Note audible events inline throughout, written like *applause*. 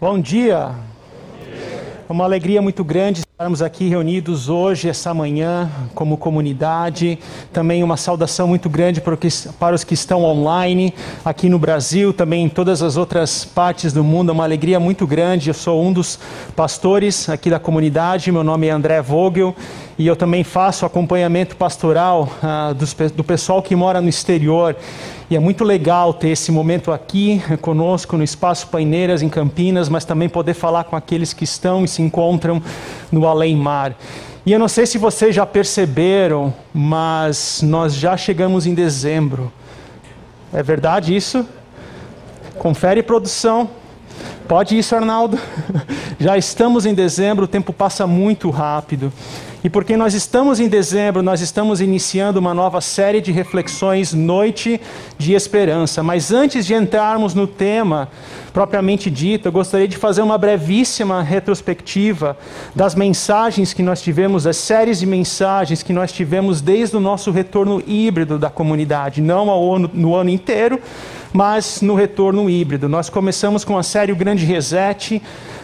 Bom dia. É uma alegria muito grande estarmos aqui reunidos hoje, essa manhã, como comunidade. Também uma saudação muito grande para os que estão online aqui no Brasil, também em todas as outras partes do mundo. É uma alegria muito grande. Eu sou um dos pastores aqui da comunidade. Meu nome é André Vogel e eu também faço acompanhamento pastoral ah, do, do pessoal que mora no exterior. E é muito legal ter esse momento aqui conosco no Espaço Paineiras, em Campinas, mas também poder falar com aqueles que estão e se encontram no além-mar. E eu não sei se vocês já perceberam, mas nós já chegamos em dezembro. É verdade isso? Confere produção. Pode isso, Arnaldo? *laughs* Já estamos em dezembro, o tempo passa muito rápido. E porque nós estamos em dezembro, nós estamos iniciando uma nova série de reflexões Noite de Esperança. Mas antes de entrarmos no tema propriamente dito, eu gostaria de fazer uma brevíssima retrospectiva das mensagens que nós tivemos, das séries de mensagens que nós tivemos desde o nosso retorno híbrido da comunidade, não ao ano, no ano inteiro, mas no retorno híbrido. Nós começamos com a série O Grande Reset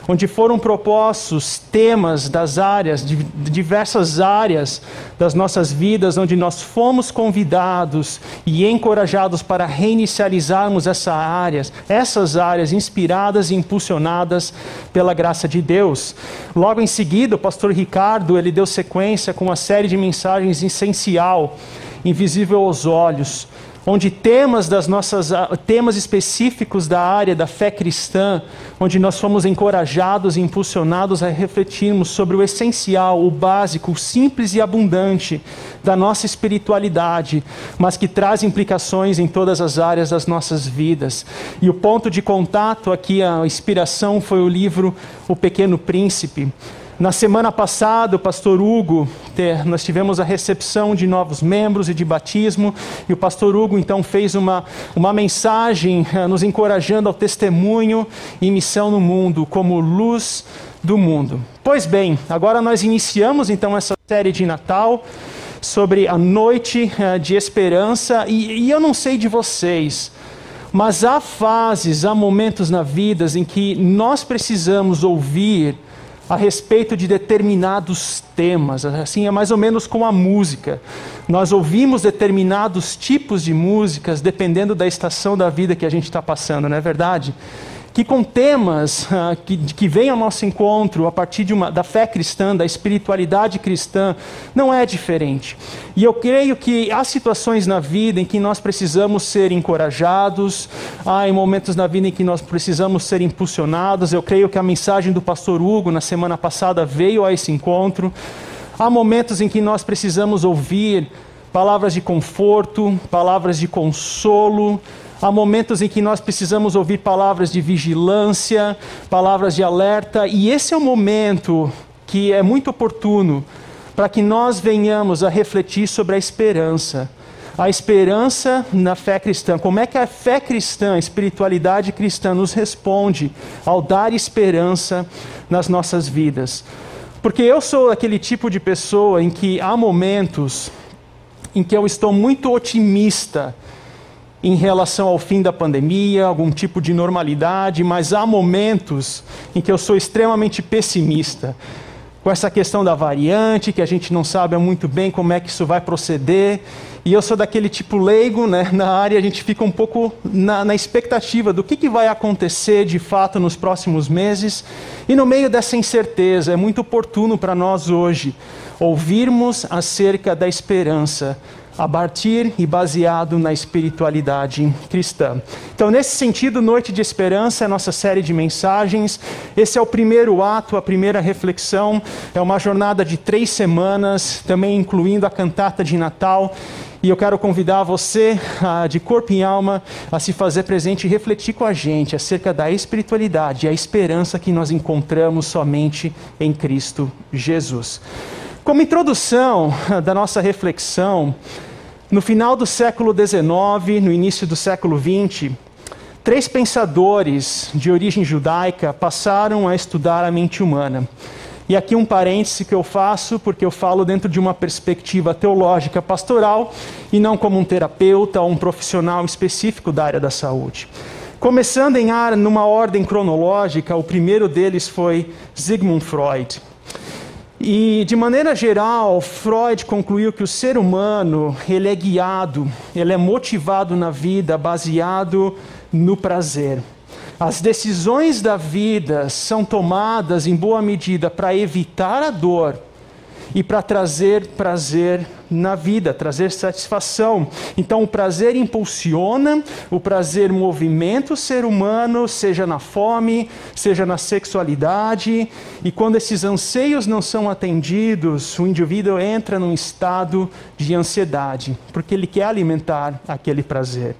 onde foram propostos temas das áreas, de diversas áreas das nossas vidas, onde nós fomos convidados e encorajados para reinicializarmos essa áreas, essas áreas inspiradas e impulsionadas pela graça de Deus. Logo em seguida, o pastor Ricardo, ele deu sequência com uma série de mensagens essencial, invisível aos olhos, onde temas das nossas temas específicos da área da fé cristã, onde nós fomos encorajados e impulsionados a refletirmos sobre o essencial, o básico, o simples e abundante da nossa espiritualidade, mas que traz implicações em todas as áreas das nossas vidas. E o ponto de contato aqui, a inspiração foi o livro O Pequeno Príncipe. Na semana passada, o pastor Hugo, nós tivemos a recepção de novos membros e de batismo, e o pastor Hugo então fez uma, uma mensagem eh, nos encorajando ao testemunho e missão no mundo, como luz do mundo. Pois bem, agora nós iniciamos então essa série de Natal sobre a noite eh, de esperança, e, e eu não sei de vocês, mas há fases, há momentos na vida em que nós precisamos ouvir a respeito de determinados temas. Assim é mais ou menos com a música. Nós ouvimos determinados tipos de músicas dependendo da estação da vida que a gente está passando, não é verdade? Que com temas uh, que, que vêm ao nosso encontro a partir uma, da fé cristã, da espiritualidade cristã, não é diferente. E eu creio que há situações na vida em que nós precisamos ser encorajados, há momentos na vida em que nós precisamos ser impulsionados. Eu creio que a mensagem do pastor Hugo na semana passada veio a esse encontro. Há momentos em que nós precisamos ouvir palavras de conforto, palavras de consolo, Há momentos em que nós precisamos ouvir palavras de vigilância, palavras de alerta, e esse é o momento que é muito oportuno para que nós venhamos a refletir sobre a esperança. A esperança na fé cristã. Como é que a fé cristã, a espiritualidade cristã nos responde ao dar esperança nas nossas vidas? Porque eu sou aquele tipo de pessoa em que há momentos em que eu estou muito otimista em relação ao fim da pandemia, algum tipo de normalidade, mas há momentos em que eu sou extremamente pessimista. Com essa questão da variante, que a gente não sabe muito bem como é que isso vai proceder. E eu sou daquele tipo leigo né, *laughs* na área, a gente fica um pouco na, na expectativa do que, que vai acontecer de fato nos próximos meses. E no meio dessa incerteza, é muito oportuno para nós hoje ouvirmos acerca da esperança a partir e baseado na espiritualidade cristã. Então, nesse sentido, Noite de Esperança é nossa série de mensagens. Esse é o primeiro ato, a primeira reflexão. É uma jornada de três semanas, também incluindo a cantata de Natal. E eu quero convidar você, de corpo e alma, a se fazer presente e refletir com a gente acerca da espiritualidade e a esperança que nós encontramos somente em Cristo Jesus. Como introdução *laughs* da nossa reflexão, no final do século XIX, no início do século XX, três pensadores de origem judaica passaram a estudar a mente humana. E aqui um parêntese que eu faço, porque eu falo dentro de uma perspectiva teológica pastoral e não como um terapeuta ou um profissional específico da área da saúde. Começando em ar numa ordem cronológica, o primeiro deles foi Sigmund Freud. E de maneira geral, Freud concluiu que o ser humano, ele é guiado, ele é motivado na vida baseado no prazer. As decisões da vida são tomadas em boa medida para evitar a dor e para trazer prazer na vida, trazer satisfação. Então, o prazer impulsiona, o prazer movimenta o ser humano, seja na fome, seja na sexualidade, e quando esses anseios não são atendidos, o indivíduo entra num estado de ansiedade, porque ele quer alimentar aquele prazer.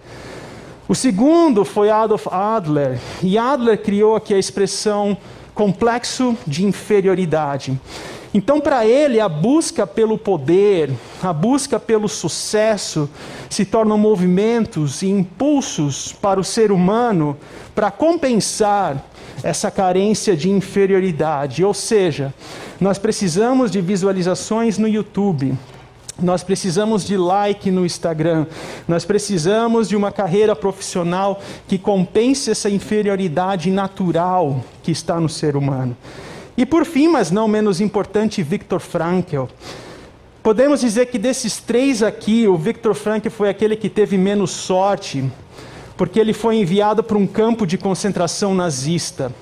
O segundo foi Adolf Adler, e Adler criou aqui a expressão complexo de inferioridade. Então, para ele, a busca pelo poder, a busca pelo sucesso, se tornam movimentos e impulsos para o ser humano para compensar essa carência de inferioridade. Ou seja, nós precisamos de visualizações no YouTube, nós precisamos de like no Instagram. Nós precisamos de uma carreira profissional que compense essa inferioridade natural que está no ser humano. E por fim, mas não menos importante, Viktor Frankl. Podemos dizer que desses três aqui, o Viktor Frankl foi aquele que teve menos sorte, porque ele foi enviado para um campo de concentração nazista.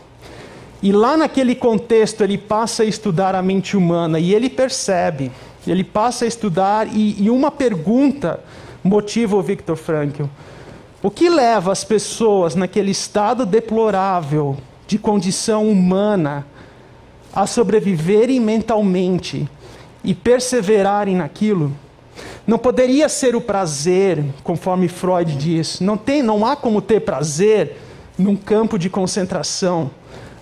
E lá naquele contexto ele passa a estudar a mente humana e ele percebe, ele passa a estudar e, e uma pergunta motiva o Viktor Frankl. O que leva as pessoas naquele estado deplorável de condição humana a sobreviverem mentalmente e perseverarem naquilo, não poderia ser o prazer, conforme Freud diz. Não tem, não há como ter prazer num campo de concentração.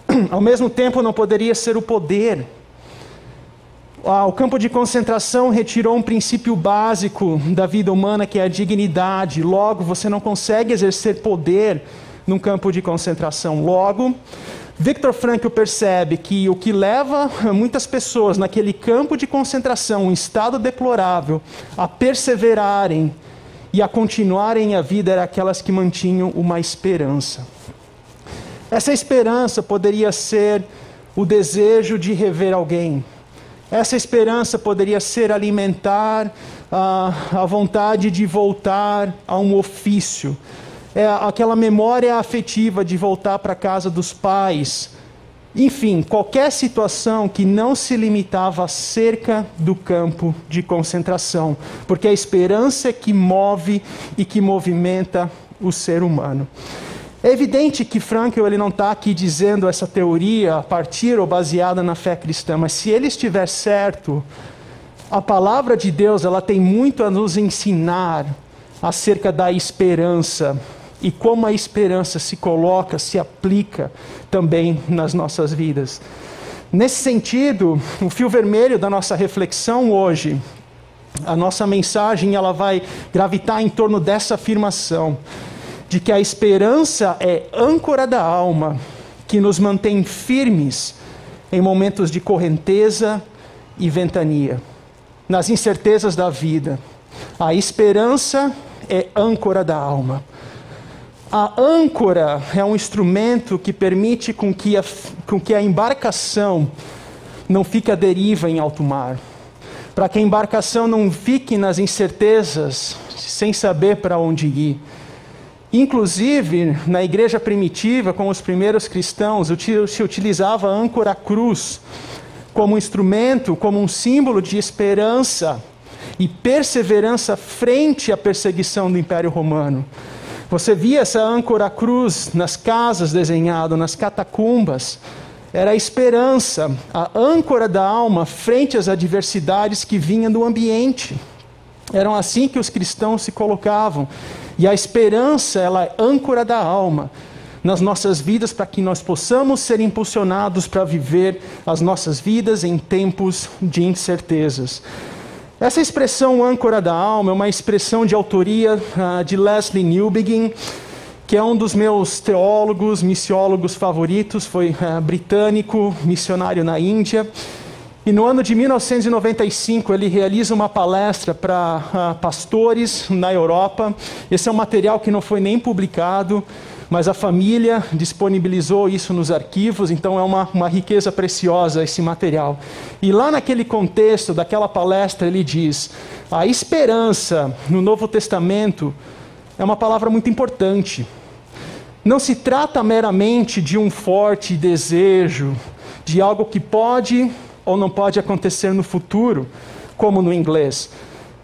*clears throat* Ao mesmo tempo, não poderia ser o poder. Ah, o campo de concentração retirou um princípio básico da vida humana, que é a dignidade. Logo, você não consegue exercer poder num campo de concentração. Logo, Victor Frankl percebe que o que leva *laughs* muitas pessoas naquele campo de concentração, um estado deplorável, a perseverarem e a continuarem a vida eram aquelas que mantinham uma esperança. Essa esperança poderia ser o desejo de rever alguém. Essa esperança poderia ser alimentar a, a vontade de voltar a um ofício é aquela memória afetiva de voltar para a casa dos pais. Enfim, qualquer situação que não se limitava cerca do campo de concentração, porque a esperança é que move e que movimenta o ser humano. É evidente que Frankl ele não está aqui dizendo essa teoria a partir ou baseada na fé cristã, mas se ele estiver certo, a palavra de Deus ela tem muito a nos ensinar acerca da esperança e como a esperança se coloca, se aplica também nas nossas vidas. Nesse sentido, o fio vermelho da nossa reflexão hoje, a nossa mensagem, ela vai gravitar em torno dessa afirmação de que a esperança é âncora da alma que nos mantém firmes em momentos de correnteza e ventania, nas incertezas da vida. A esperança é âncora da alma. A âncora é um instrumento que permite com que a, com que a embarcação não fique à deriva em alto mar. Para que a embarcação não fique nas incertezas, sem saber para onde ir. Inclusive, na igreja primitiva, com os primeiros cristãos, se utilizava a âncora cruz como instrumento, como um símbolo de esperança e perseverança frente à perseguição do Império Romano. Você via essa âncora cruz nas casas desenhado, nas catacumbas. Era a esperança, a âncora da alma frente às adversidades que vinham do ambiente. Eram assim que os cristãos se colocavam. E a esperança, ela é âncora da alma nas nossas vidas para que nós possamos ser impulsionados para viver as nossas vidas em tempos de incertezas. Essa expressão âncora da alma é uma expressão de autoria uh, de Leslie Newbegin, que é um dos meus teólogos, missiólogos favoritos, foi uh, britânico, missionário na Índia. E no ano de 1995 ele realiza uma palestra para uh, pastores na Europa. Esse é um material que não foi nem publicado, mas a família disponibilizou isso nos arquivos, então é uma, uma riqueza preciosa esse material. E lá naquele contexto daquela palestra, ele diz: a esperança no Novo Testamento é uma palavra muito importante. Não se trata meramente de um forte desejo, de algo que pode ou não pode acontecer no futuro, como no inglês.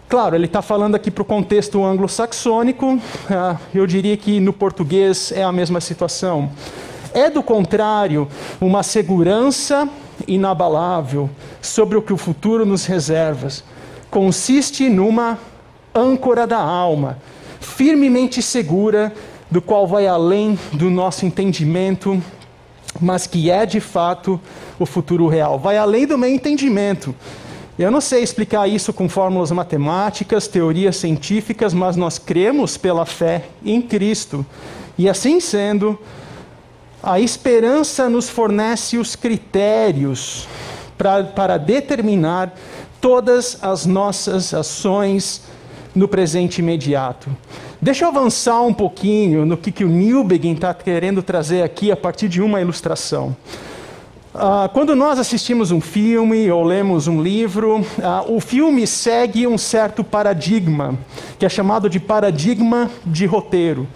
Claro, ele está falando aqui para o contexto anglo-saxônico, ah, eu diria que no português é a mesma situação. É, do contrário, uma segurança inabalável sobre o que o futuro nos reserva. Consiste numa âncora da alma, firmemente segura, do qual vai além do nosso entendimento, mas que é de fato o futuro real. Vai além do meu entendimento. Eu não sei explicar isso com fórmulas matemáticas, teorias científicas, mas nós cremos pela fé em Cristo. E assim sendo, a esperança nos fornece os critérios pra, para determinar todas as nossas ações no presente imediato. Deixa eu avançar um pouquinho no que, que o Newbegin está querendo trazer aqui a partir de uma ilustração. Uh, quando nós assistimos um filme ou lemos um livro, uh, o filme segue um certo paradigma, que é chamado de paradigma de roteiro.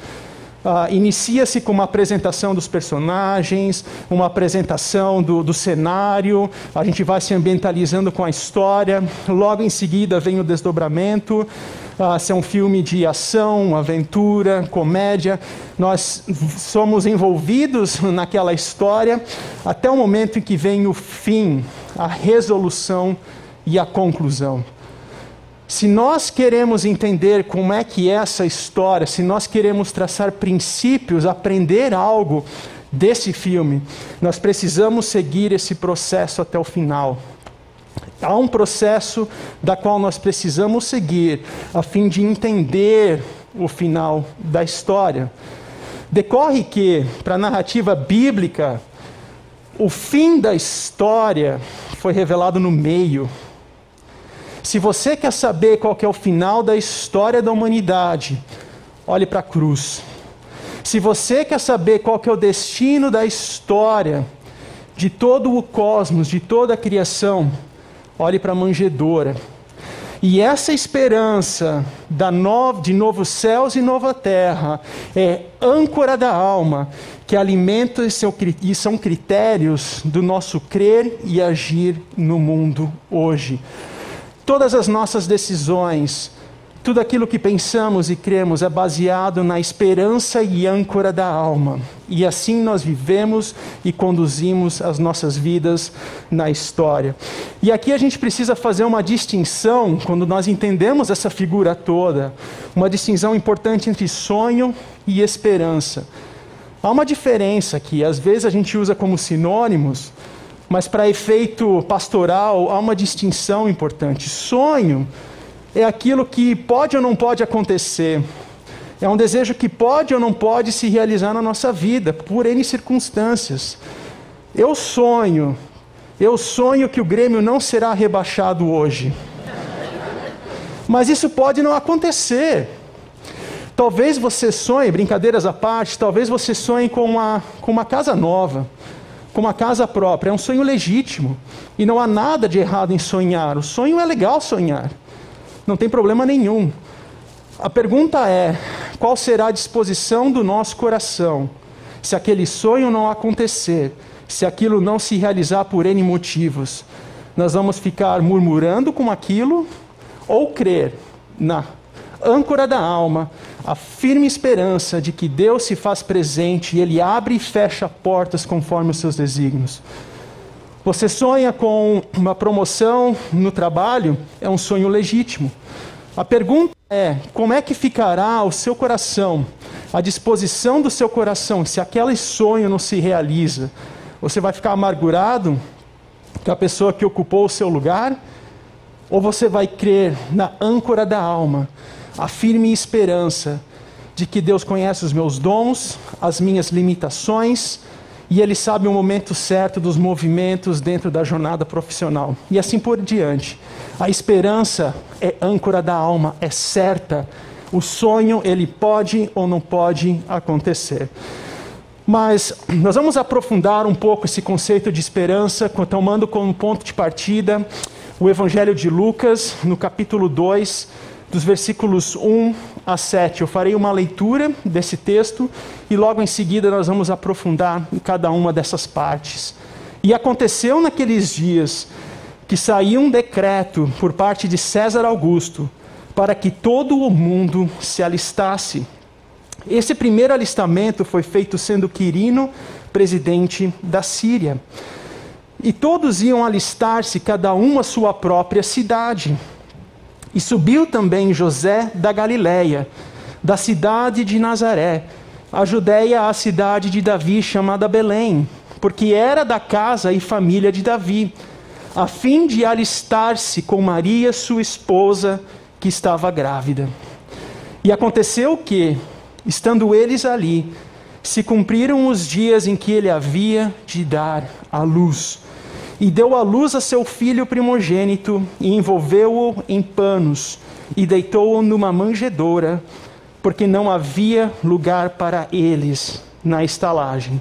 Uh, Inicia-se com uma apresentação dos personagens, uma apresentação do, do, cenário, a gente vai se ambientalizando com a história, logo em seguida vem o desdobramento, uh, se é um filme de ação, aventura, comédia, nós somos envolvidos *laughs* naquela história até o momento em que vem o fim, a resolução e a conclusão. Se nós queremos entender como é que é essa história, se nós queremos traçar princípios, aprender algo desse filme, nós precisamos seguir esse processo até o final. Há um processo da qual nós precisamos seguir a fim de entender o final da história. Decorre que, para a narrativa bíblica, o fim da história foi revelado no meio. Se você quer saber qual que é o final da história da humanidade, olhe para a cruz. Se você quer saber qual que é o destino da história de todo o cosmos, de toda a criação, olhe para a manjedoura. E essa esperança no, de novos céus e nova terra é âncora da alma, que alimenta seu, e são critérios do nosso crer e agir no mundo hoje. Todas as nossas decisões, tudo aquilo que pensamos e cremos é baseado na esperança e âncora da alma. E assim nós vivemos e conduzimos as nossas vidas na história. E aqui a gente precisa fazer uma distinção, quando nós entendemos essa figura toda, uma distinção importante entre sonho e esperança. Há uma diferença que às vezes a gente usa como sinônimos, mas para efeito pastoral há uma distinção importante. Sonho é aquilo que pode ou não pode acontecer. É um desejo que pode ou não pode se realizar na nossa vida, por N circunstâncias. Eu sonho, eu sonho que o Grêmio não será rebaixado hoje. Mas isso pode não acontecer. Talvez você sonhe, brincadeiras à parte, talvez você sonhe com uma, com uma casa nova, com uma casa própria. É um sonho legítimo. E não há nada de errado em sonhar. O sonho é legal sonhar não tem problema nenhum. A pergunta é: qual será a disposição do nosso coração se aquele sonho não acontecer, se aquilo não se realizar por N motivos? Nós vamos ficar murmurando com aquilo ou crer na âncora da alma, a firme esperança de que Deus se faz presente e Ele abre e fecha portas conforme os seus desígnios. Você sonha com uma promoção no trabalho? É um sonho legítimo. A pergunta é: como é que ficará o seu coração, a disposição do seu coração, se aquele sonho não se realiza? Você vai ficar amargurado com a pessoa que ocupou o seu lugar? Ou você vai crer na âncora da alma, a firme esperança de que Deus conhece os meus dons, as minhas limitações, e ele sabe o momento certo dos movimentos dentro da jornada profissional. E assim por diante. A esperança é âncora da alma, é certa. O sonho, ele pode ou não pode acontecer. Mas nós vamos aprofundar um pouco esse conceito de esperança, tomando como ponto de partida o Evangelho de Lucas, no capítulo 2, dos versículos 1 a 7. Eu farei uma leitura desse texto e logo em seguida nós vamos aprofundar em cada uma dessas partes. E aconteceu naqueles dias que saiu um decreto por parte de César Augusto para que todo o mundo se alistasse. Esse primeiro alistamento foi feito sendo Quirino presidente da Síria. E todos iam alistar-se, cada um a sua própria cidade. E subiu também José da Galiléia, da cidade de Nazaré, a Judéia à cidade de Davi, chamada Belém, porque era da casa e família de Davi, a fim de alistar-se com Maria, sua esposa, que estava grávida. E aconteceu que, estando eles ali, se cumpriram os dias em que ele havia de dar à luz e deu à luz a seu filho primogênito, e envolveu-o em panos, e deitou-o numa manjedoura, porque não havia lugar para eles na estalagem.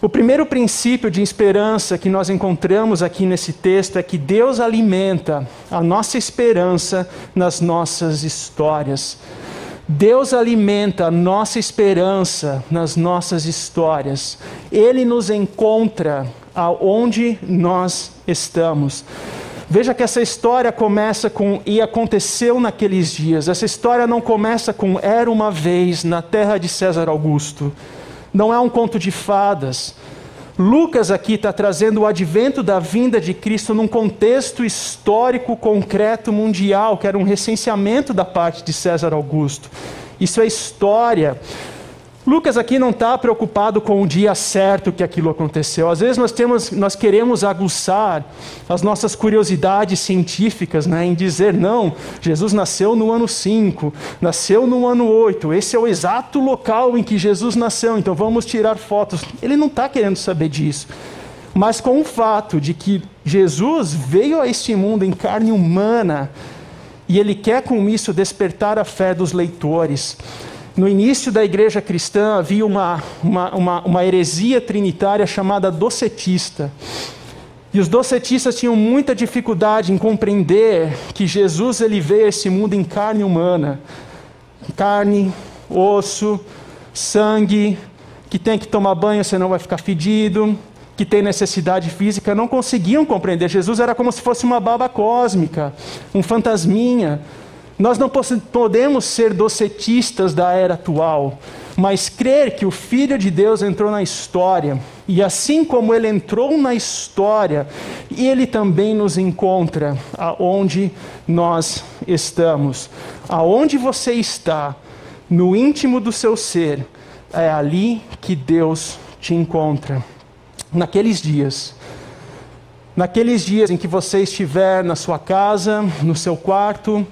O primeiro princípio de esperança que nós encontramos aqui nesse texto é que Deus alimenta a nossa esperança nas nossas histórias. Deus alimenta a nossa esperança nas nossas histórias. Ele nos encontra aonde nós estamos. Veja que essa história começa com e aconteceu naqueles dias. Essa história não começa com era uma vez na terra de César Augusto. Não é um conto de fadas. Lucas aqui está trazendo o advento da vinda de Cristo num contexto histórico concreto mundial, que era um recenseamento da parte de César Augusto. Isso é história. Lucas aqui não está preocupado com o dia certo que aquilo aconteceu. Às vezes nós, temos, nós queremos aguçar as nossas curiosidades científicas né, em dizer, não, Jesus nasceu no ano 5, nasceu no ano 8, esse é o exato local em que Jesus nasceu, então vamos tirar fotos. Ele não está querendo saber disso. Mas com o fato de que Jesus veio a este mundo em carne humana, e ele quer com isso despertar a fé dos leitores. No início da igreja cristã havia uma, uma, uma, uma heresia trinitária chamada docetista. E os docetistas tinham muita dificuldade em compreender que Jesus ele veio a esse mundo em carne humana. Carne, osso, sangue, que tem que tomar banho, senão vai ficar fedido, que tem necessidade física, não conseguiam compreender. Jesus era como se fosse uma baba cósmica, um fantasminha. Nós não podemos ser docetistas da era atual, mas crer que o Filho de Deus entrou na história, e assim como ele entrou na história, ele também nos encontra aonde nós estamos. Aonde você está, no íntimo do seu ser, é ali que Deus te encontra. Naqueles dias, naqueles dias em que você estiver na sua casa, no seu quarto,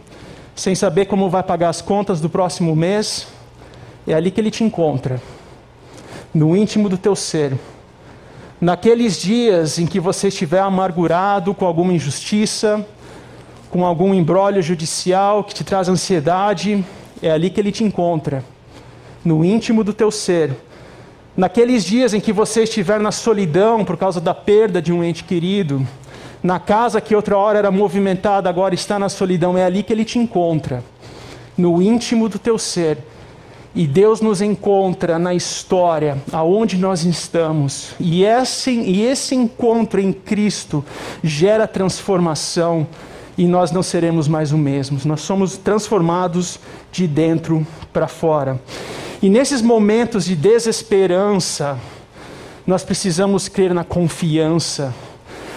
sem saber como vai pagar as contas do próximo mês, é ali que ele te encontra, no íntimo do teu ser. Naqueles dias em que você estiver amargurado com alguma injustiça, com algum embrólio judicial que te traz ansiedade, é ali que ele te encontra, no íntimo do teu ser. Naqueles dias em que você estiver na solidão por causa da perda de um ente querido, na casa que outra hora era movimentada, agora está na solidão. É ali que ele te encontra, no íntimo do teu ser. E Deus nos encontra na história, aonde nós estamos. E esse, e esse encontro em Cristo gera transformação e nós não seremos mais o mesmos. Nós somos transformados de dentro para fora. E nesses momentos de desesperança, nós precisamos crer na confiança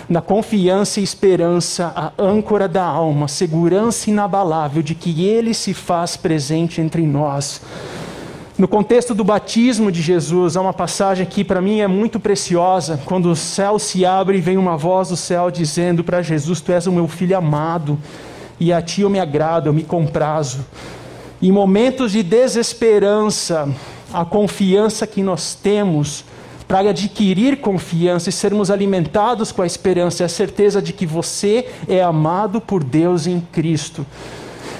na confiança e esperança, a âncora da alma, segurança inabalável de que Ele se faz presente entre nós. No contexto do batismo de Jesus, há uma passagem que para mim é muito preciosa, quando o céu se abre vem uma voz do céu dizendo para Jesus: Tu és o meu filho amado, e a ti eu me agrado, eu me comprazo. Em momentos de desesperança, a confiança que nós temos para adquirir confiança e sermos alimentados com a esperança e a certeza de que você é amado por Deus em Cristo.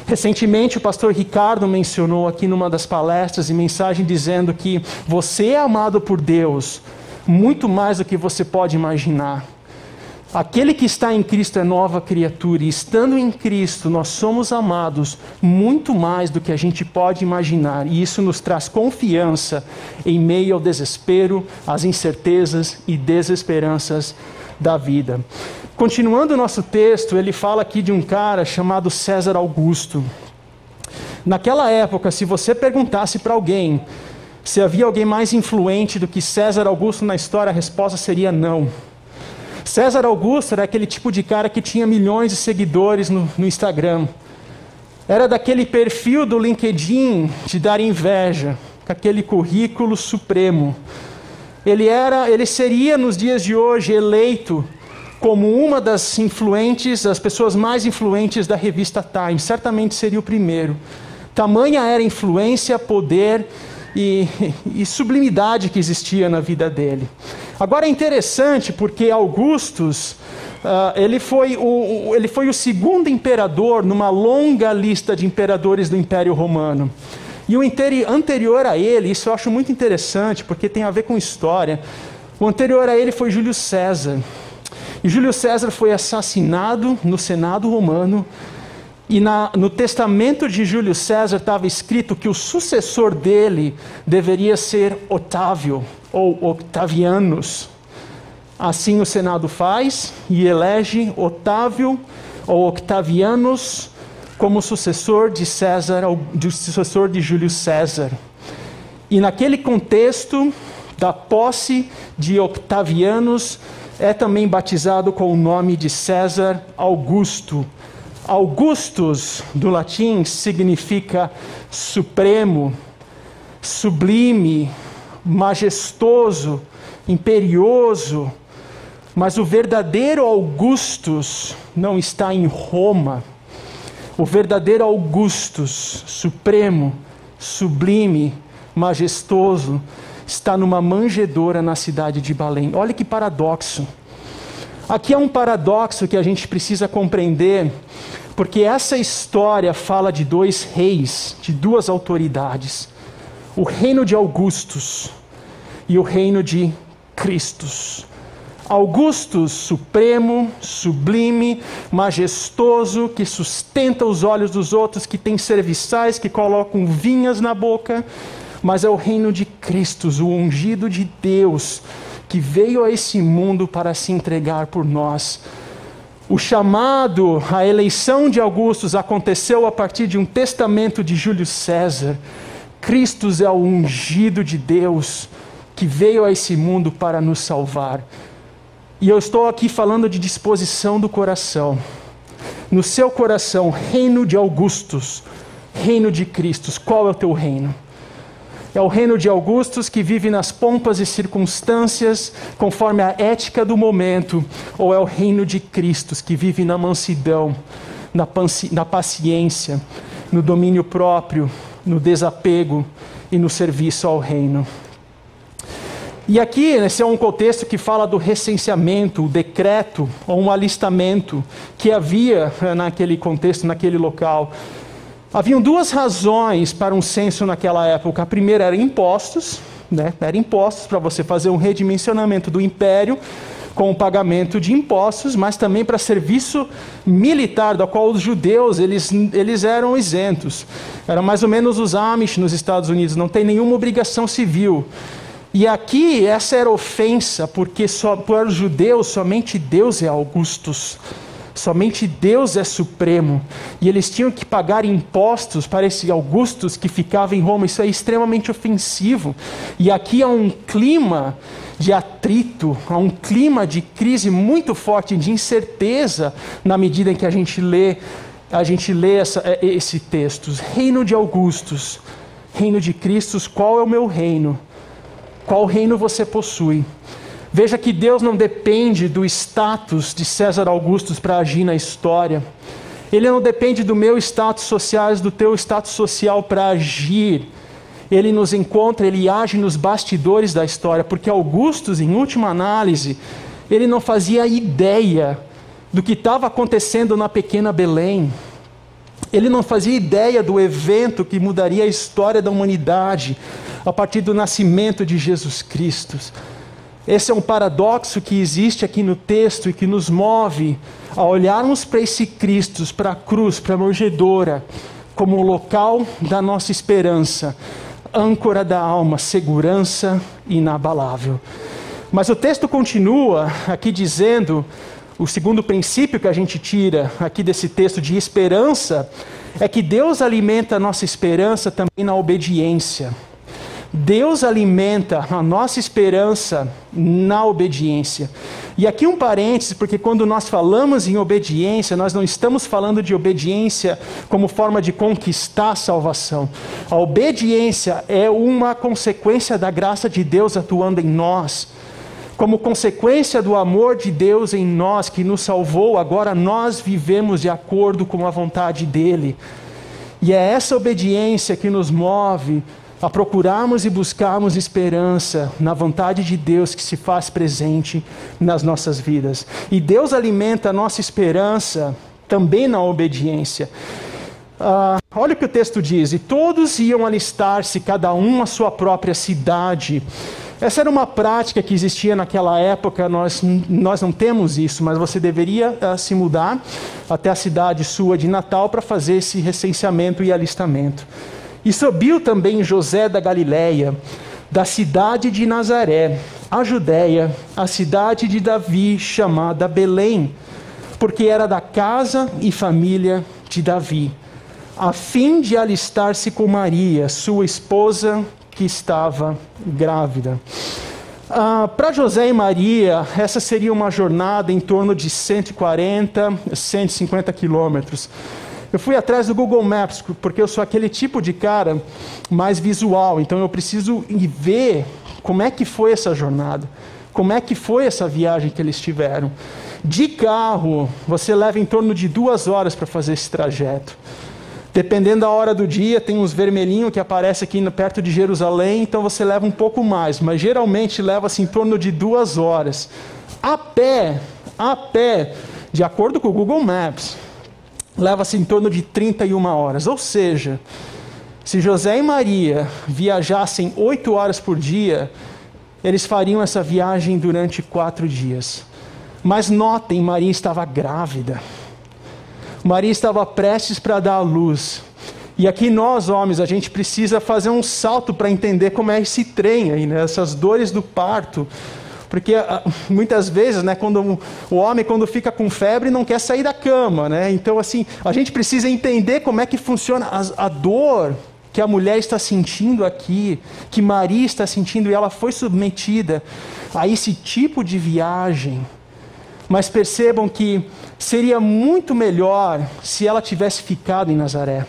Recentemente, o pastor Ricardo mencionou aqui numa das palestras e mensagem dizendo que você é amado por Deus muito mais do que você pode imaginar. Aquele que está em Cristo é nova criatura, e estando em Cristo, nós somos amados muito mais do que a gente pode imaginar, e isso nos traz confiança em meio ao desespero, às incertezas e desesperanças da vida. Continuando o nosso texto, ele fala aqui de um cara chamado César Augusto. Naquela época, se você perguntasse para alguém se havia alguém mais influente do que César Augusto na história, a resposta seria não. César Augusto era aquele tipo de cara que tinha milhões de seguidores no, no Instagram. Era daquele perfil do LinkedIn de dar inveja, com aquele currículo supremo. Ele era, ele seria nos dias de hoje eleito como uma das influentes, as pessoas mais influentes da revista Time. Certamente seria o primeiro. Tamanha era a influência, poder e, *laughs* e sublimidade que existia na vida dele. Agora é interessante porque Augustus Uh, ele, foi o, ele foi o segundo imperador numa longa lista de imperadores do Império Romano. E o anterior a ele, isso eu acho muito interessante, porque tem a ver com história. O anterior a ele foi Júlio César. E Júlio César foi assassinado no Senado Romano e na, no testamento de Júlio César estava escrito que o sucessor dele deveria ser Otávio, ou Octavianus. Assim o Senado faz e elege Otávio ou Octavianus como sucessor de César, ou sucessor de Júlio César. E naquele contexto da posse de Octavianus, é também batizado com o nome de César Augusto, Augustus, do latim, significa supremo, sublime, majestoso, imperioso. Mas o verdadeiro Augustus não está em Roma. O verdadeiro Augustus, supremo, sublime, majestoso, está numa manjedoura na cidade de Belém. Olha que paradoxo. Aqui é um paradoxo que a gente precisa compreender, porque essa história fala de dois reis, de duas autoridades: o reino de Augustus e o reino de Cristos. Augustus, supremo, sublime, majestoso, que sustenta os olhos dos outros, que tem serviçais, que colocam vinhas na boca, mas é o reino de Cristo, o ungido de Deus, que veio a esse mundo para se entregar por nós. O chamado, a eleição de Augustus aconteceu a partir de um testamento de Júlio César. Cristo é o ungido de Deus que veio a esse mundo para nos salvar. E eu estou aqui falando de disposição do coração. No seu coração, reino de Augustus, reino de Cristo, qual é o teu reino? É o reino de Augustus que vive nas pompas e circunstâncias, conforme a ética do momento, ou é o reino de Cristo que vive na mansidão, na, na paciência, no domínio próprio, no desapego e no serviço ao reino? E aqui, esse é um contexto que fala do recenseamento, o decreto ou um alistamento que havia eh, naquele contexto, naquele local. Haviam duas razões para um censo naquela época. A primeira era impostos, né? Era impostos para você fazer um redimensionamento do império com o pagamento de impostos, mas também para serviço militar, da qual os judeus eles, eles eram isentos. Era mais ou menos os Amish nos Estados Unidos, não tem nenhuma obrigação civil. E aqui essa era ofensa, porque só, para os judeus somente Deus é Augustus. Somente Deus é supremo. E eles tinham que pagar impostos para esse Augustus que ficava em Roma. Isso é extremamente ofensivo. E aqui há um clima de atrito, há um clima de crise muito forte, de incerteza, na medida em que a gente lê, a gente lê essa, é, esse texto. Reino de Augustus, reino de Cristo, qual é o meu reino? Qual reino você possui? Veja que Deus não depende do status de César Augusto para agir na história. Ele não depende do meu status social, do teu status social para agir. Ele nos encontra, ele age nos bastidores da história, porque Augustus, em última análise, ele não fazia ideia do que estava acontecendo na pequena Belém. Ele não fazia ideia do evento que mudaria a história da humanidade a partir do nascimento de Jesus Cristo. Esse é um paradoxo que existe aqui no texto e que nos move a olharmos para esse Cristo, para a cruz, para a morgedora, como o local da nossa esperança, âncora da alma, segurança inabalável. Mas o texto continua aqui dizendo o segundo princípio que a gente tira aqui desse texto de esperança é que Deus alimenta a nossa esperança também na obediência. Deus alimenta a nossa esperança na obediência. E aqui um parêntese, porque quando nós falamos em obediência, nós não estamos falando de obediência como forma de conquistar a salvação. A obediência é uma consequência da graça de Deus atuando em nós. Como consequência do amor de Deus em nós, que nos salvou, agora nós vivemos de acordo com a vontade dEle. E é essa obediência que nos move a procurarmos e buscarmos esperança na vontade de Deus que se faz presente nas nossas vidas. E Deus alimenta a nossa esperança também na obediência. Uh, olha o que o texto diz: E todos iam alistar-se, cada um a sua própria cidade. Essa era uma prática que existia naquela época, nós, nós não temos isso, mas você deveria uh, se mudar até a cidade sua de Natal para fazer esse recenseamento e alistamento. E subiu também José da Galiléia, da cidade de Nazaré, a Judéia, a cidade de Davi, chamada Belém, porque era da casa e família de Davi, a fim de alistar-se com Maria, sua esposa, que estava grávida. Ah, Para José e Maria, essa seria uma jornada em torno de 140, 150 quilômetros. Eu fui atrás do Google Maps, porque eu sou aquele tipo de cara mais visual, então eu preciso ver como é que foi essa jornada, como é que foi essa viagem que eles tiveram. De carro, você leva em torno de duas horas para fazer esse trajeto. Dependendo da hora do dia, tem uns vermelhinhos que aparecem aqui perto de Jerusalém, então você leva um pouco mais, mas geralmente leva-se em torno de duas horas. A pé, a pé, de acordo com o Google Maps, leva-se em torno de 31 horas. Ou seja, se José e Maria viajassem oito horas por dia, eles fariam essa viagem durante quatro dias. Mas notem, Maria estava grávida. Maria estava prestes para dar à luz. E aqui nós, homens, a gente precisa fazer um salto para entender como é esse trem aí, né? essas dores do parto. Porque ah, *laughs* muitas vezes, né, quando o homem quando fica com febre não quer sair da cama, né? Então assim, a gente precisa entender como é que funciona a, a dor que a mulher está sentindo aqui, que Maria está sentindo e ela foi submetida a esse tipo de viagem. Mas percebam que seria muito melhor se ela tivesse ficado em Nazaré.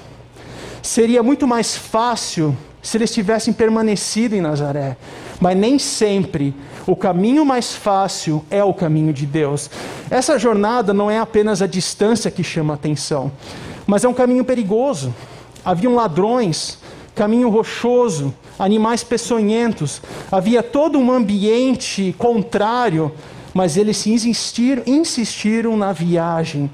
Seria muito mais fácil se eles tivessem permanecido em Nazaré. Mas nem sempre o caminho mais fácil é o caminho de Deus. Essa jornada não é apenas a distância que chama atenção, mas é um caminho perigoso. Haviam ladrões, caminho rochoso, animais peçonhentos, havia todo um ambiente contrário mas eles insistiram, insistiram na viagem,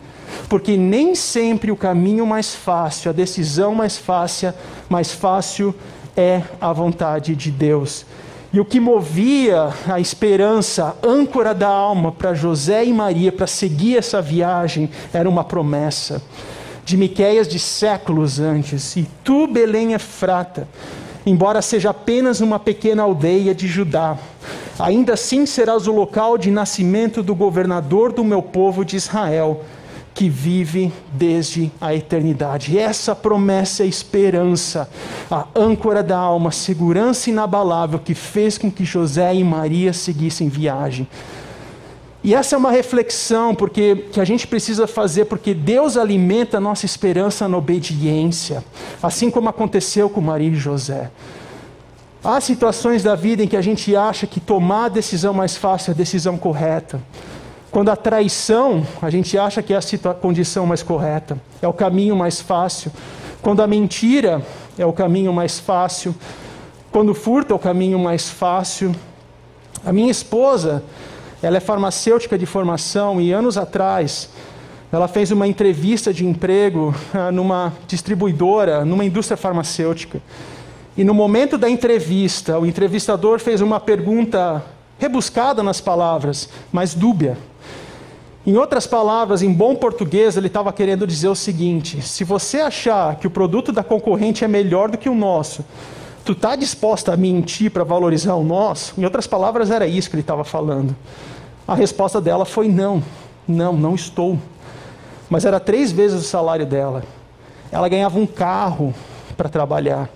porque nem sempre o caminho mais fácil, a decisão mais fácil, mais fácil é a vontade de Deus. E o que movia a esperança, âncora da alma para José e Maria para seguir essa viagem era uma promessa de Miqueias de séculos antes. E tu, Belém Efrata, embora seja apenas uma pequena aldeia de Judá, ainda assim serás o local de nascimento do governador do meu povo de Israel, que vive desde a eternidade. Essa promessa é esperança, a âncora da alma, segurança inabalável que fez com que José e Maria seguissem viagem. E essa é uma reflexão porque que a gente precisa fazer porque Deus alimenta a nossa esperança na obediência, assim como aconteceu com Maria e José. Há situações da vida em que a gente acha que tomar a decisão mais fácil é a decisão correta. Quando a traição, a gente acha que é a condição mais correta, é o caminho mais fácil. Quando a mentira é o caminho mais fácil. Quando o furto é o caminho mais fácil. A minha esposa, ela é farmacêutica de formação e anos atrás ela fez uma entrevista de emprego ah, numa distribuidora, numa indústria farmacêutica. E no momento da entrevista, o entrevistador fez uma pergunta rebuscada nas palavras, mas dúbia. Em outras palavras, em bom português, ele estava querendo dizer o seguinte: se você achar que o produto da concorrente é melhor do que o nosso, tu está disposta a mentir para valorizar o nosso? Em outras palavras, era isso que ele estava falando. A resposta dela foi não, não, não estou mas era três vezes o salário dela. Ela ganhava um carro para trabalhar.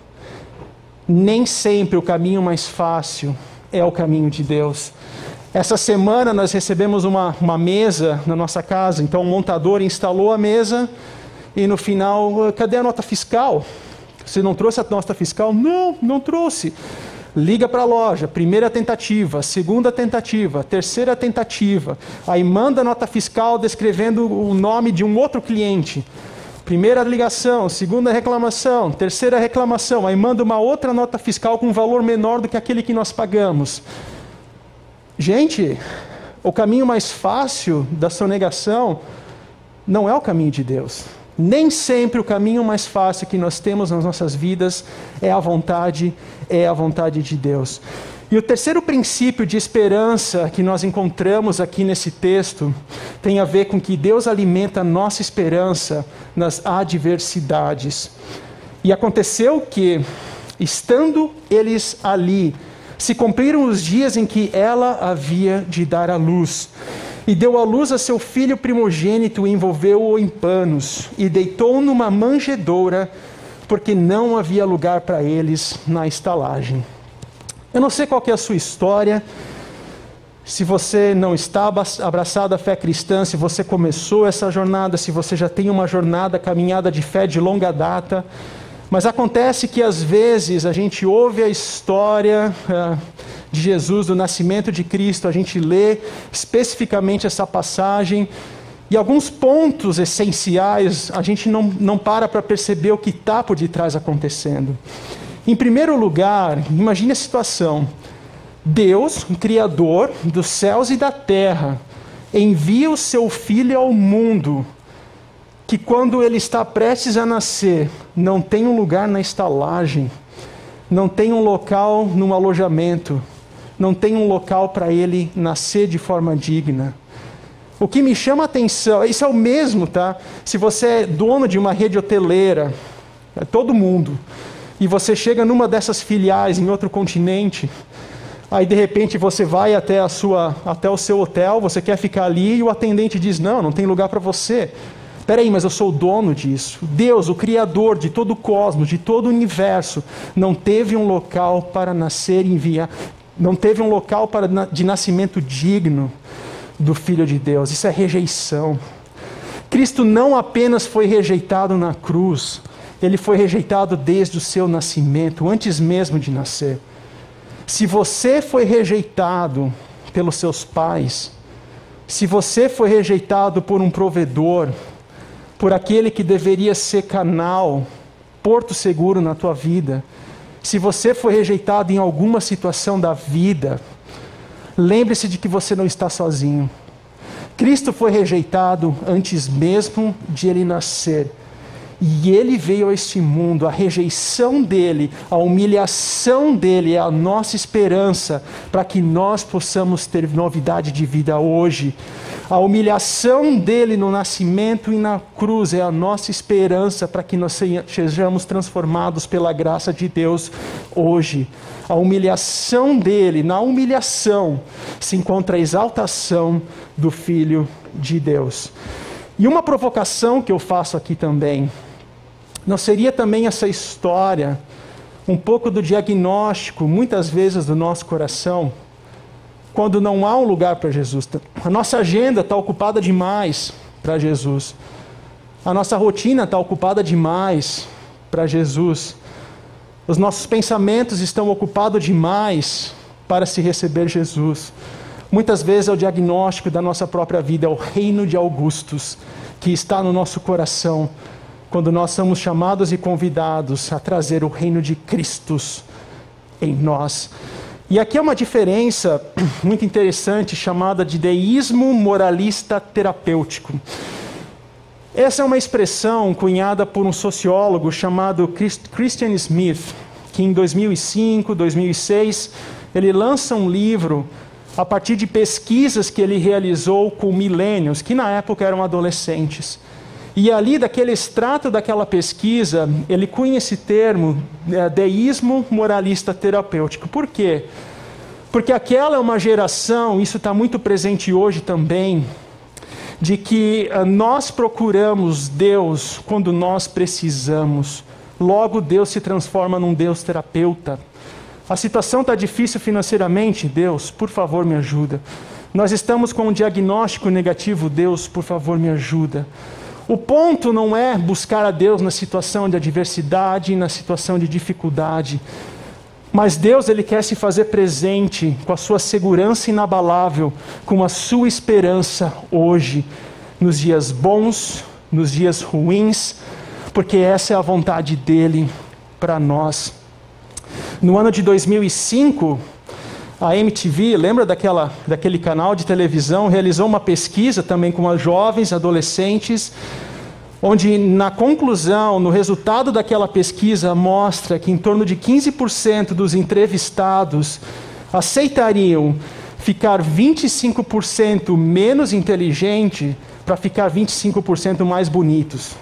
Nem sempre o caminho mais fácil é o caminho de Deus. Essa semana nós recebemos uma, uma mesa na nossa casa, então o montador instalou a mesa e no final, cadê a nota fiscal? Você não trouxe a nota fiscal? Não, não trouxe. Liga para a loja, primeira tentativa, segunda tentativa, terceira tentativa. Aí manda nota fiscal descrevendo o nome de um outro cliente. Primeira ligação, segunda reclamação, terceira reclamação. Aí manda uma outra nota fiscal com um valor menor do que aquele que nós pagamos. Gente, o caminho mais fácil da sonegação não é o caminho de Deus. Nem sempre o caminho mais fácil que nós temos nas nossas vidas é a vontade, é a vontade de Deus. E o terceiro princípio de esperança que nós encontramos aqui nesse texto tem a ver com que Deus alimenta a nossa esperança nas adversidades. E aconteceu que, estando eles ali, se cumpriram os dias em que ela havia de dar à luz. E deu à luz a seu filho primogênito e envolveu-o em panos. E deitou numa manjedoura, porque não havia lugar para eles na estalagem. Eu não sei qual é a sua história, se você não está abraçado à fé cristã, se você começou essa jornada, se você já tem uma jornada, caminhada de fé de longa data, mas acontece que às vezes a gente ouve a história. Uh, de Jesus, do nascimento de Cristo, a gente lê especificamente essa passagem e alguns pontos essenciais a gente não, não para para perceber o que está por detrás acontecendo. Em primeiro lugar, imagine a situação: Deus, o Criador dos céus e da terra, envia o seu filho ao mundo, que quando ele está prestes a nascer, não tem um lugar na estalagem, não tem um local no alojamento, não tem um local para ele nascer de forma digna. O que me chama a atenção, isso é o mesmo, tá? Se você é dono de uma rede hoteleira, é todo mundo, e você chega numa dessas filiais em outro continente, aí de repente você vai até a sua, até o seu hotel, você quer ficar ali e o atendente diz não, não tem lugar para você. Peraí, mas eu sou o dono disso. Deus, o Criador de todo o cosmos, de todo o universo, não teve um local para nascer e enviar, não teve um local para, de nascimento digno do Filho de Deus. Isso é rejeição. Cristo não apenas foi rejeitado na cruz, ele foi rejeitado desde o seu nascimento, antes mesmo de nascer. Se você foi rejeitado pelos seus pais, se você foi rejeitado por um provedor, por aquele que deveria ser canal, porto seguro na tua vida, se você foi rejeitado em alguma situação da vida, lembre-se de que você não está sozinho. Cristo foi rejeitado antes mesmo de ele nascer. E ele veio a este mundo, a rejeição dele, a humilhação dele é a nossa esperança para que nós possamos ter novidade de vida hoje. A humilhação dele no nascimento e na cruz é a nossa esperança para que nós sejamos transformados pela graça de Deus hoje. A humilhação dele, na humilhação, se encontra a exaltação do Filho de Deus. E uma provocação que eu faço aqui também não seria também essa história um pouco do diagnóstico, muitas vezes, do nosso coração, quando não há um lugar para Jesus? A nossa agenda está ocupada demais para Jesus. A nossa rotina está ocupada demais para Jesus. Os nossos pensamentos estão ocupados demais para se receber Jesus. Muitas vezes é o diagnóstico da nossa própria vida, é o reino de Augustus que está no nosso coração quando nós somos chamados e convidados a trazer o reino de Cristo em nós. E aqui é uma diferença *clears throat* muito interessante chamada de deísmo moralista terapêutico. Essa é uma expressão cunhada por um sociólogo chamado Christian Smith, que em 2005, 2006, ele lança um livro a partir de pesquisas que ele realizou com milênios, que na época eram adolescentes. E ali, daquele extrato daquela pesquisa, ele cunha esse termo, é, deísmo moralista terapêutico. Por quê? Porque aquela é uma geração, isso está muito presente hoje também, de que uh, nós procuramos Deus quando nós precisamos. Logo, Deus se transforma num Deus terapeuta. A situação está difícil financeiramente, Deus, por favor, me ajuda. Nós estamos com um diagnóstico negativo, Deus, por favor, me ajuda. O ponto não é buscar a Deus na situação de adversidade, na situação de dificuldade. Mas Deus ele quer se fazer presente com a sua segurança inabalável, com a sua esperança hoje, nos dias bons, nos dias ruins, porque essa é a vontade dele para nós. No ano de 2005, a MTV, lembra daquela, daquele canal de televisão, realizou uma pesquisa também com as jovens, adolescentes, onde na conclusão, no resultado daquela pesquisa, mostra que em torno de 15% dos entrevistados aceitariam ficar 25% menos inteligente para ficar 25% mais bonitos.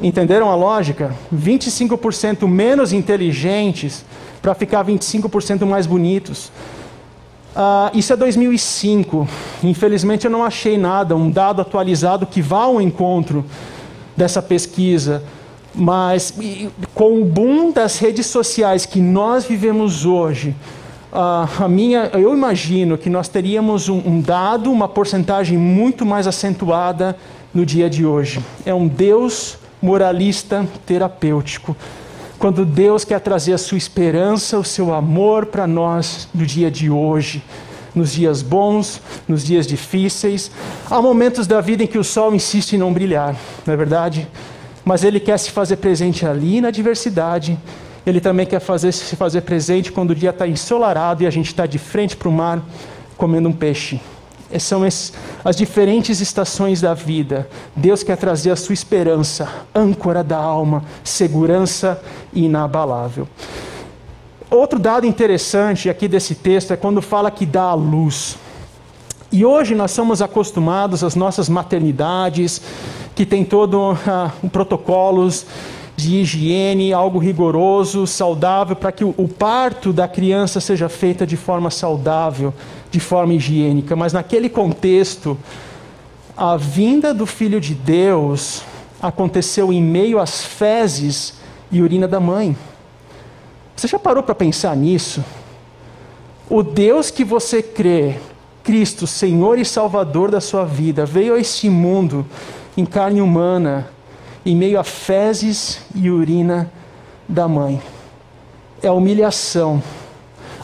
Entenderam a lógica? 25% menos inteligentes para ficar 25% mais bonitos. Uh, isso é 2005. Infelizmente eu não achei nada, um dado atualizado que vá ao encontro dessa pesquisa. Mas com o boom das redes sociais que nós vivemos hoje, uh, a minha, eu imagino que nós teríamos um, um dado, uma porcentagem muito mais acentuada no dia de hoje. É um Deus moralista terapêutico. Quando Deus quer trazer a sua esperança, o seu amor para nós no dia de hoje, nos dias bons, nos dias difíceis. Há momentos da vida em que o sol insiste em não brilhar, não é verdade? Mas ele quer se fazer presente ali na diversidade. Ele também quer fazer, se fazer presente quando o dia está ensolarado e a gente está de frente para o mar comendo um peixe são as diferentes estações da vida. Deus quer trazer a sua esperança, âncora da alma, segurança inabalável. Outro dado interessante aqui desse texto é quando fala que dá a luz. E hoje nós somos acostumados às nossas maternidades, que tem todo uh, um protocolos de higiene, algo rigoroso, saudável, para que o, parto da criança seja feita de forma saudável, de forma higiênica. Mas naquele contexto, a vinda do Filho de Deus aconteceu em meio às fezes e urina da mãe. Você já parou para pensar nisso? O Deus que você crê, Cristo, Senhor e Salvador da sua vida, veio a este mundo em carne humana em meio a fezes e urina da mãe. É a humilhação,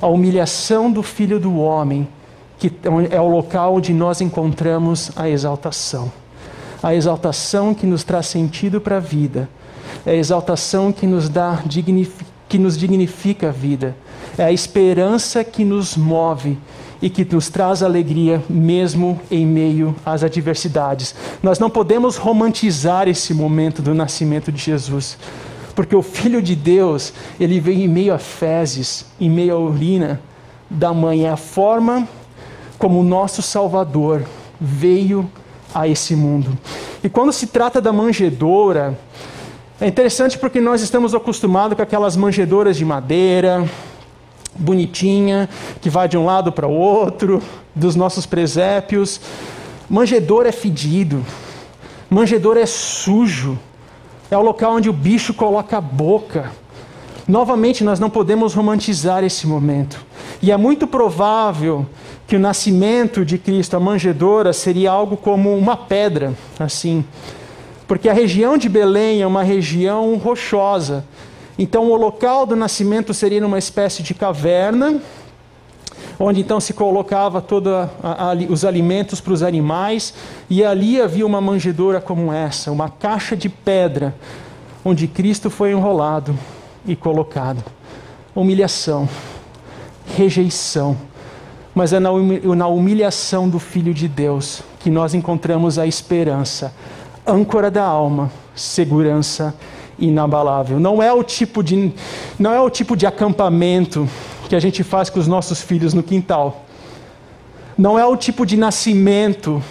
a humilhação do filho do homem, que é o local onde nós encontramos a exaltação. A exaltação que nos traz sentido para a vida, é a exaltação que nos dá que nos dignifica a vida, é a esperança que nos move e que nos traz alegria mesmo em meio às adversidades. Nós não podemos romantizar esse momento do nascimento de Jesus, porque o Filho de Deus, ele veio em meio a fezes, em meio à urina da mãe. É a forma como o nosso Salvador veio a esse mundo. E quando se trata da manjedoura, é interessante porque nós estamos acostumados com aquelas manjedouras de madeira, bonitinha, que vai de um lado para o outro, dos nossos presépios. Manjedor é fedido, manjedor é sujo, é o local onde o bicho coloca a boca. Novamente, nós não podemos romantizar esse momento. E é muito provável que o nascimento de Cristo, a manjedoura, seria algo como uma pedra, assim. Porque a região de Belém é uma região rochosa. Então, o local do nascimento seria numa espécie de caverna, onde então se colocava todos os alimentos para os animais, e ali havia uma manjedoura como essa, uma caixa de pedra, onde Cristo foi enrolado e colocado. Humilhação, rejeição, mas é na humilhação do Filho de Deus que nós encontramos a esperança, âncora da alma, segurança inabalável. Não é o tipo de não é o tipo de acampamento que a gente faz com os nossos filhos no quintal. Não é o tipo de nascimento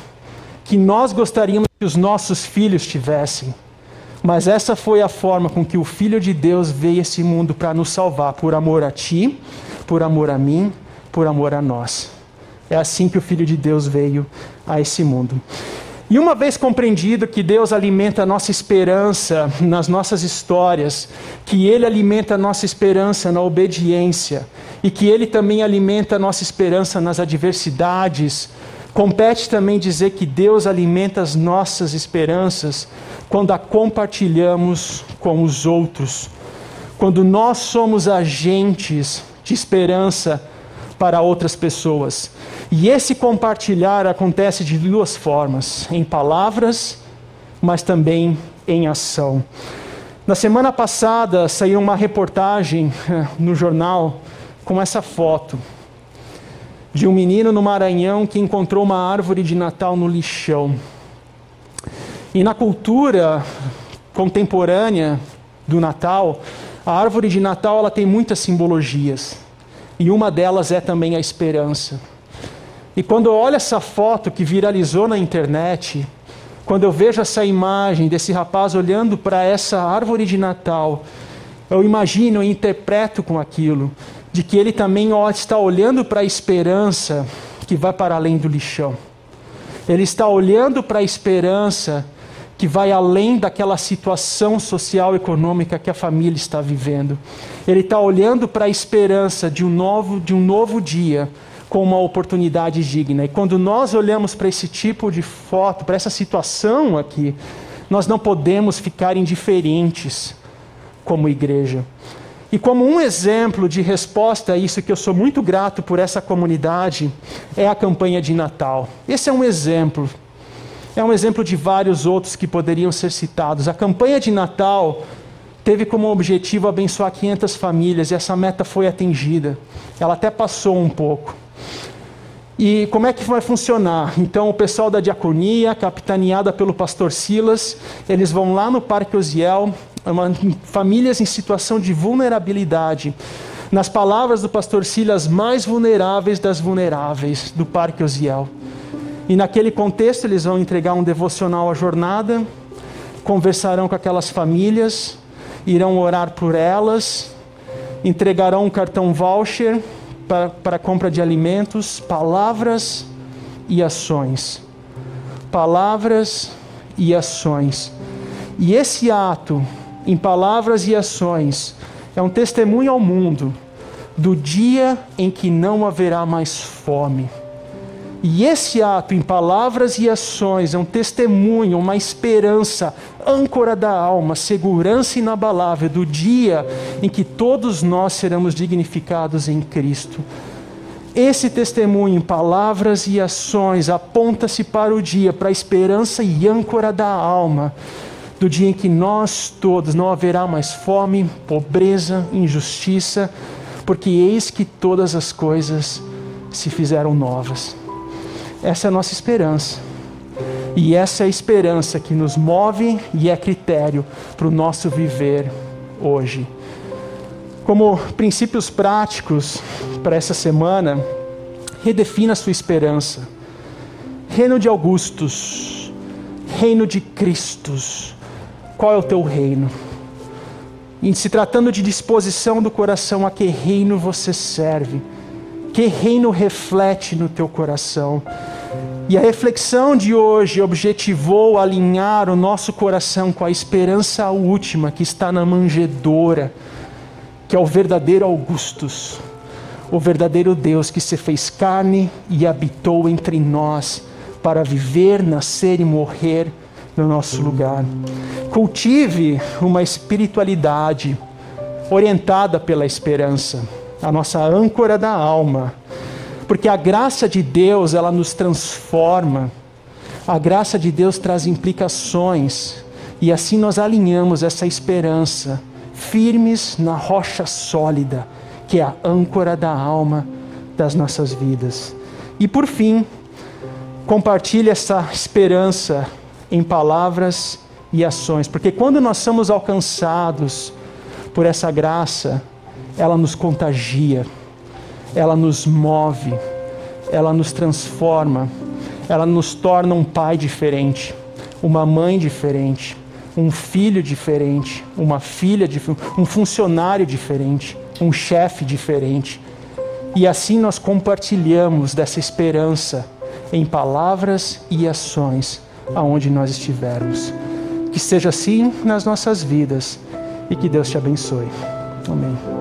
que nós gostaríamos que os nossos filhos tivessem. Mas essa foi a forma com que o Filho de Deus veio a esse mundo para nos salvar, por amor a ti, por amor a mim, por amor a nós. É assim que o Filho de Deus veio a esse mundo. E uma vez compreendido que Deus alimenta a nossa esperança nas nossas histórias, que Ele alimenta a nossa esperança na obediência e que Ele também alimenta a nossa esperança nas adversidades, compete também dizer que Deus alimenta as nossas esperanças quando a compartilhamos com os outros, quando nós somos agentes de esperança para outras pessoas. E esse compartilhar acontece de duas formas: em palavras, mas também em ação. Na semana passada saiu uma reportagem eh, no jornal com essa foto de um menino no Maranhão que encontrou uma árvore de Natal no lixão. E na cultura contemporânea do Natal, a árvore de Natal ela tem muitas simbologias. E uma delas é também a esperança. E quando eu olho essa foto que viralizou na internet, quando eu vejo essa imagem desse rapaz olhando para essa árvore de Natal, eu imagino e interpreto com aquilo, de que ele também está olhando para a esperança que vai para além do lixão. Ele está olhando para a esperança que vai além daquela situação social econômica que a família está vivendo. Ele está olhando para a esperança de um novo, de um novo dia com uma oportunidade digna. E quando nós olhamos para esse tipo de foto, para essa situação aqui, nós não podemos ficar indiferentes como igreja. E como um exemplo de resposta a isso, que eu sou muito grato por essa comunidade, é a campanha de Natal. Esse é um exemplo. É um exemplo de vários outros que poderiam ser citados. A campanha de Natal teve como objetivo abençoar 500 famílias e essa meta foi atingida. Ela até passou um pouco. E como é que vai funcionar? Então, o pessoal da diaconia, capitaneada pelo pastor Silas, eles vão lá no Parque Osiel, uma, famílias em situação de vulnerabilidade. Nas palavras do pastor Silas, mais vulneráveis das vulneráveis do Parque Osiel. E naquele contexto, eles vão entregar um devocional à jornada, conversarão com aquelas famílias, irão orar por elas, entregarão um cartão voucher para, compra de alimentos, palavras e ações. Palavras e ações. E esse ato, em palavras e ações, é um testemunho ao mundo do dia em que não haverá mais fome. E esse ato, em palavras e ações, é um testemunho, uma esperança, âncora da alma, segurança inabalável do dia em que todos nós seremos dignificados em Cristo. Esse testemunho, em palavras e ações, aponta-se para o dia, para a esperança e âncora da alma, do dia em que nós todos não haverá mais fome, pobreza, injustiça, porque eis que todas as coisas se fizeram novas. Essa é a nossa esperança. E essa é a esperança que nos move e é critério para o nosso viver hoje. Como princípios práticos para essa semana, redefina a sua esperança. Reino de Augustus, reino de Cristos. Qual é o teu reino? Em se tratando de disposição do coração, a que reino você serve? Que reino reflete no teu coração? E a reflexão de hoje objetivou alinhar o nosso coração com a esperança última que está na manjedoura, que é o verdadeiro Augustus, o verdadeiro Deus que se fez carne e habitou entre nós para viver, nascer e morrer no nosso lugar. Cultive uma espiritualidade orientada pela esperança, a nossa âncora da alma porque a graça de Deus, ela nos transforma. A graça de Deus traz implicações. E assim nós alinhamos essa esperança, firmes na rocha sólida, que é a âncora da alma das nossas vidas. E por fim, compartilhe essa esperança em palavras e ações, porque quando nós somos alcançados por essa graça, ela nos contagia, ela nos move, ela nos transforma, ela nos torna um pai diferente, uma mãe diferente, um filho diferente, uma filha diferente, um funcionário diferente, um chefe diferente. E assim nós compartilhamos dessa esperança em palavras e ações aonde nós estivermos. Que seja assim nas nossas vidas e que Deus te abençoe. Amém.